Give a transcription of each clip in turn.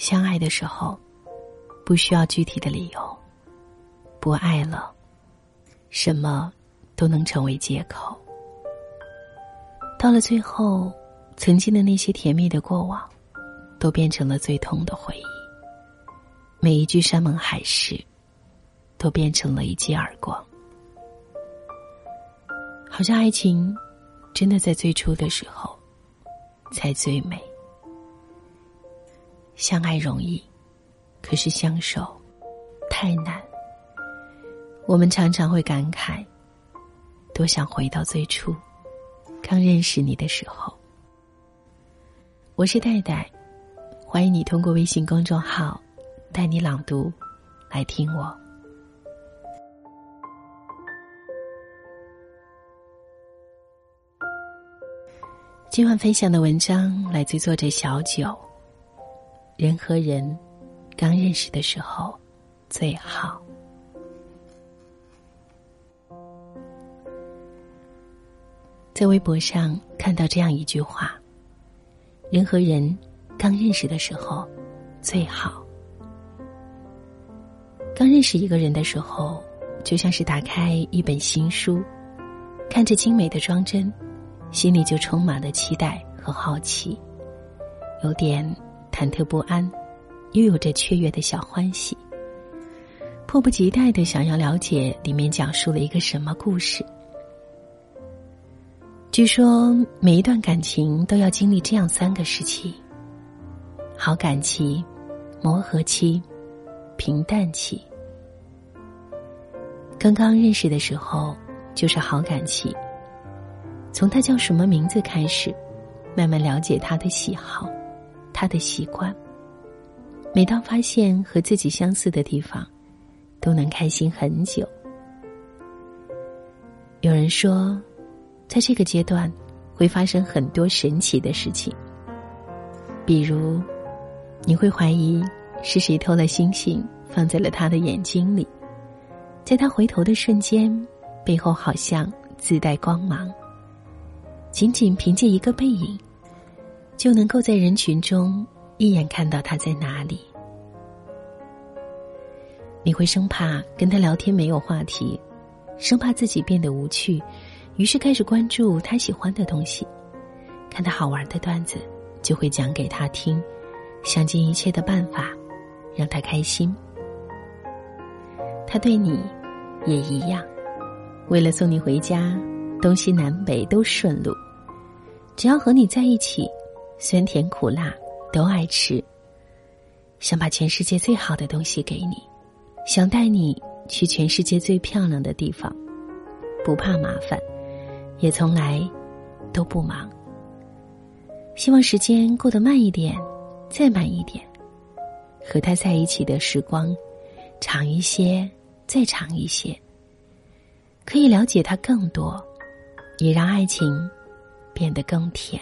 相爱的时候，不需要具体的理由；不爱了，什么都能成为借口。到了最后，曾经的那些甜蜜的过往，都变成了最痛的回忆。每一句山盟海誓，都变成了一记耳光。好像爱情，真的在最初的时候，才最美。相爱容易，可是相守太难。我们常常会感慨，多想回到最初，刚认识你的时候。我是戴戴，欢迎你通过微信公众号“带你朗读”来听我。今晚分享的文章来自作者小九。人和人刚认识的时候最好。在微博上看到这样一句话：人和人刚认识的时候最好。刚认识一个人的时候，就像是打开一本新书，看着精美的装帧，心里就充满了期待和好奇，有点。忐忑不安，又有着雀跃的小欢喜，迫不及待的想要了解里面讲述了一个什么故事。据说每一段感情都要经历这样三个时期：好感期、磨合期、平淡期。刚刚认识的时候就是好感期，从他叫什么名字开始，慢慢了解他的喜好。他的习惯。每当发现和自己相似的地方，都能开心很久。有人说，在这个阶段会发生很多神奇的事情，比如你会怀疑是谁偷了星星放在了他的眼睛里，在他回头的瞬间，背后好像自带光芒。仅仅凭借一个背影。就能够在人群中一眼看到他在哪里。你会生怕跟他聊天没有话题，生怕自己变得无趣，于是开始关注他喜欢的东西，看他好玩的段子，就会讲给他听，想尽一切的办法让他开心。他对你也一样，为了送你回家，东西南北都顺路，只要和你在一起。酸甜苦辣都爱吃，想把全世界最好的东西给你，想带你去全世界最漂亮的地方，不怕麻烦，也从来都不忙。希望时间过得慢一点，再慢一点，和他在一起的时光长一些，再长一些，可以了解他更多，也让爱情变得更甜。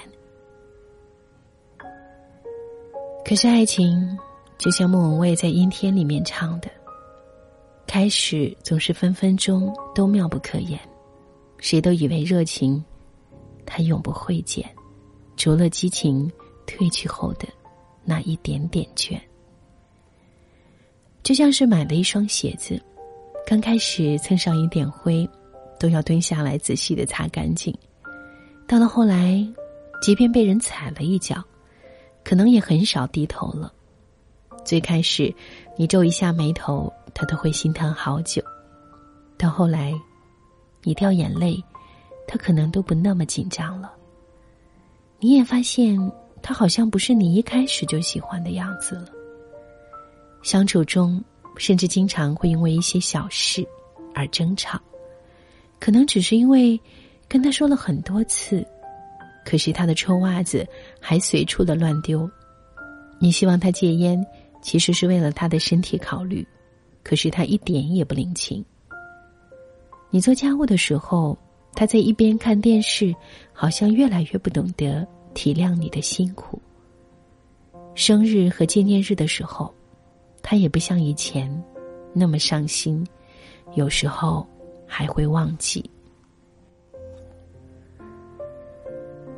可是爱情，就像莫文蔚在《阴天》里面唱的，开始总是分分钟都妙不可言，谁都以为热情，它永不会减，除了激情褪去后的那一点点倦。就像是买了一双鞋子，刚开始蹭上一点灰，都要蹲下来仔细的擦干净，到了后来，即便被人踩了一脚。可能也很少低头了。最开始，你皱一下眉头，他都会心疼好久；到后来，你掉眼泪，他可能都不那么紧张了。你也发现，他好像不是你一开始就喜欢的样子了。相处中，甚至经常会因为一些小事而争吵，可能只是因为跟他说了很多次。可是他的臭袜子还随处的乱丢，你希望他戒烟，其实是为了他的身体考虑，可是他一点也不领情。你做家务的时候，他在一边看电视，好像越来越不懂得体谅你的辛苦。生日和纪念日的时候，他也不像以前那么上心，有时候还会忘记。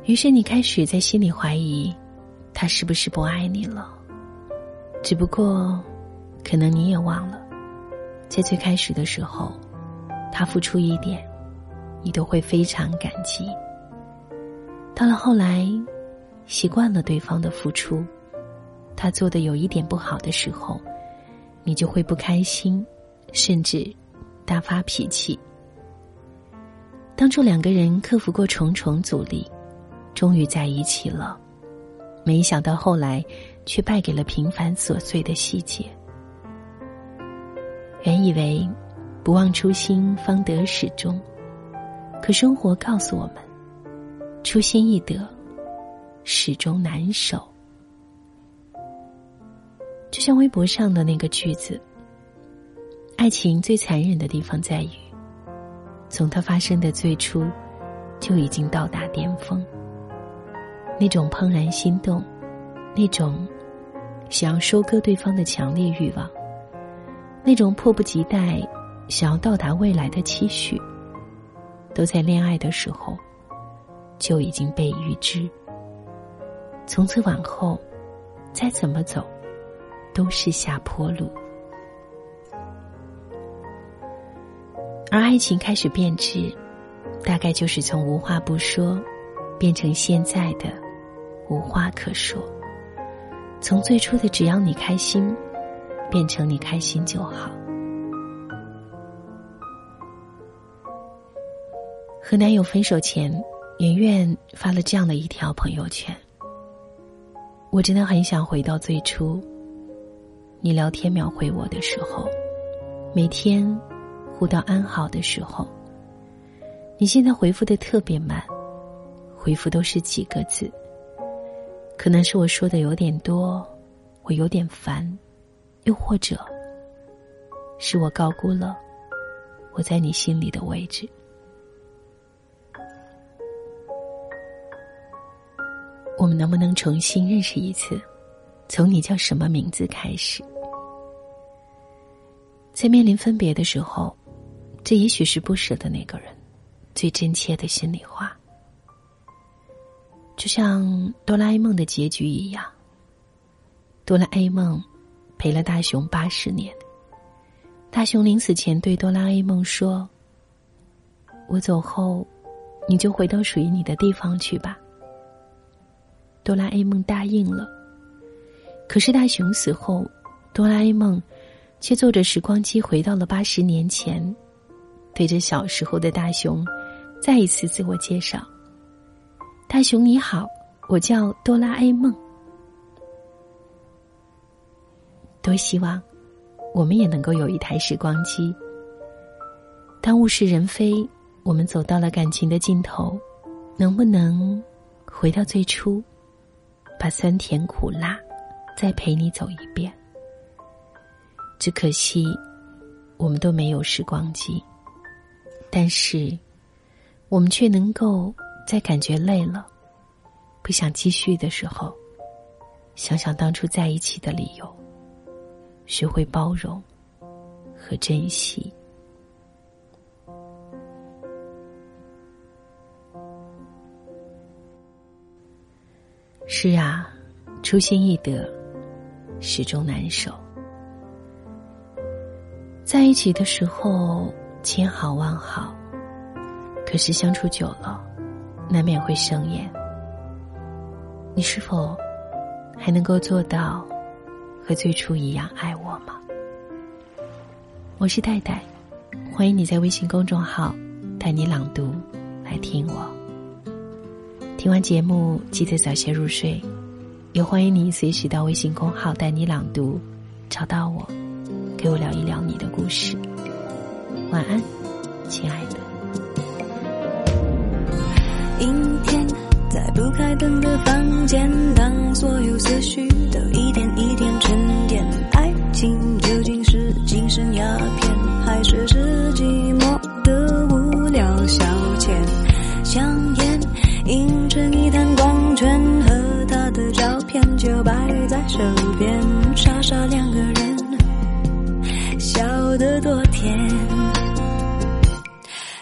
于是你开始在心里怀疑，他是不是不爱你了？只不过，可能你也忘了，在最开始的时候，他付出一点，你都会非常感激。到了后来，习惯了对方的付出，他做的有一点不好的时候，你就会不开心，甚至大发脾气。当初两个人克服过重重阻力，终于在一起了，没想到后来却败给了平凡琐碎的细节。原以为不忘初心方得始终，可生活告诉我们，初心易得，始终难守。就像微博上的那个句子：“爱情最残忍的地方在于。”从它发生的最初，就已经到达巅峰。那种怦然心动，那种想要收割对方的强烈欲望，那种迫不及待想要到达未来的期许，都在恋爱的时候就已经被预知。从此往后，再怎么走，都是下坡路。而爱情开始变质，大概就是从无话不说，变成现在的无话可说；从最初的只要你开心，变成你开心就好。和男友分手前，圆圆发了这样的一条朋友圈：“我真的很想回到最初，你聊天秒回我的时候，每天。”互道安好的时候，你现在回复的特别慢，回复都是几个字。可能是我说的有点多，我有点烦，又或者是我高估了我在你心里的位置。我们能不能重新认识一次，从你叫什么名字开始？在面临分别的时候。这也许是不舍的那个人最真切的心里话，就像哆啦 A 梦的结局一样。哆啦 A 梦陪了大雄八十年，大雄临死前对哆啦 A 梦说：“我走后，你就回到属于你的地方去吧。”哆啦 A 梦答应了。可是大雄死后，哆啦 A 梦却坐着时光机回到了八十年前。对着小时候的大雄，再一次自我介绍：“大熊你好，我叫哆啦 A 梦。”多希望我们也能够有一台时光机。当物是人非，我们走到了感情的尽头，能不能回到最初，把酸甜苦辣再陪你走一遍？只可惜，我们都没有时光机。但是，我们却能够在感觉累了、不想继续的时候，想想当初在一起的理由，学会包容和珍惜。是啊，初心易得，始终难守。在一起的时候。千好万好，可是相处久了，难免会生厌。你是否还能够做到和最初一样爱我吗？我是戴戴，欢迎你在微信公众号“带你朗读”来听我。听完节目记得早些入睡，也欢迎你随时到微信公号“带你朗读”找到我，给我聊一聊你的故事。晚安，亲爱的。开灯的房间，当所有思绪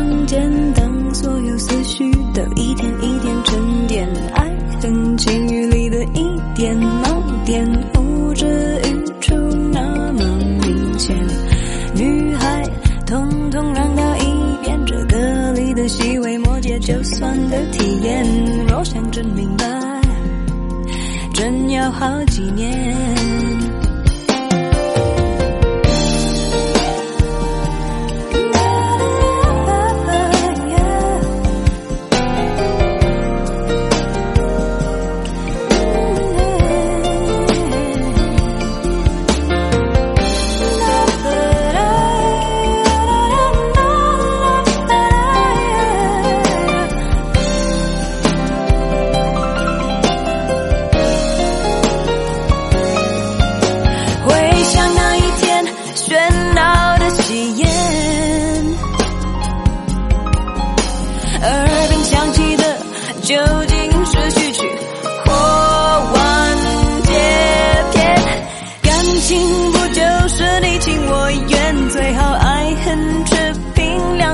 房间，当所有思绪都一点一点沉淀，爱恨情欲里的一点盲点，呼之欲出那么明显。女孩，统统让到一边，这歌里的细微末节，就算的体验。若想真明白，真要好几年。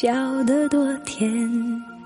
笑得多甜。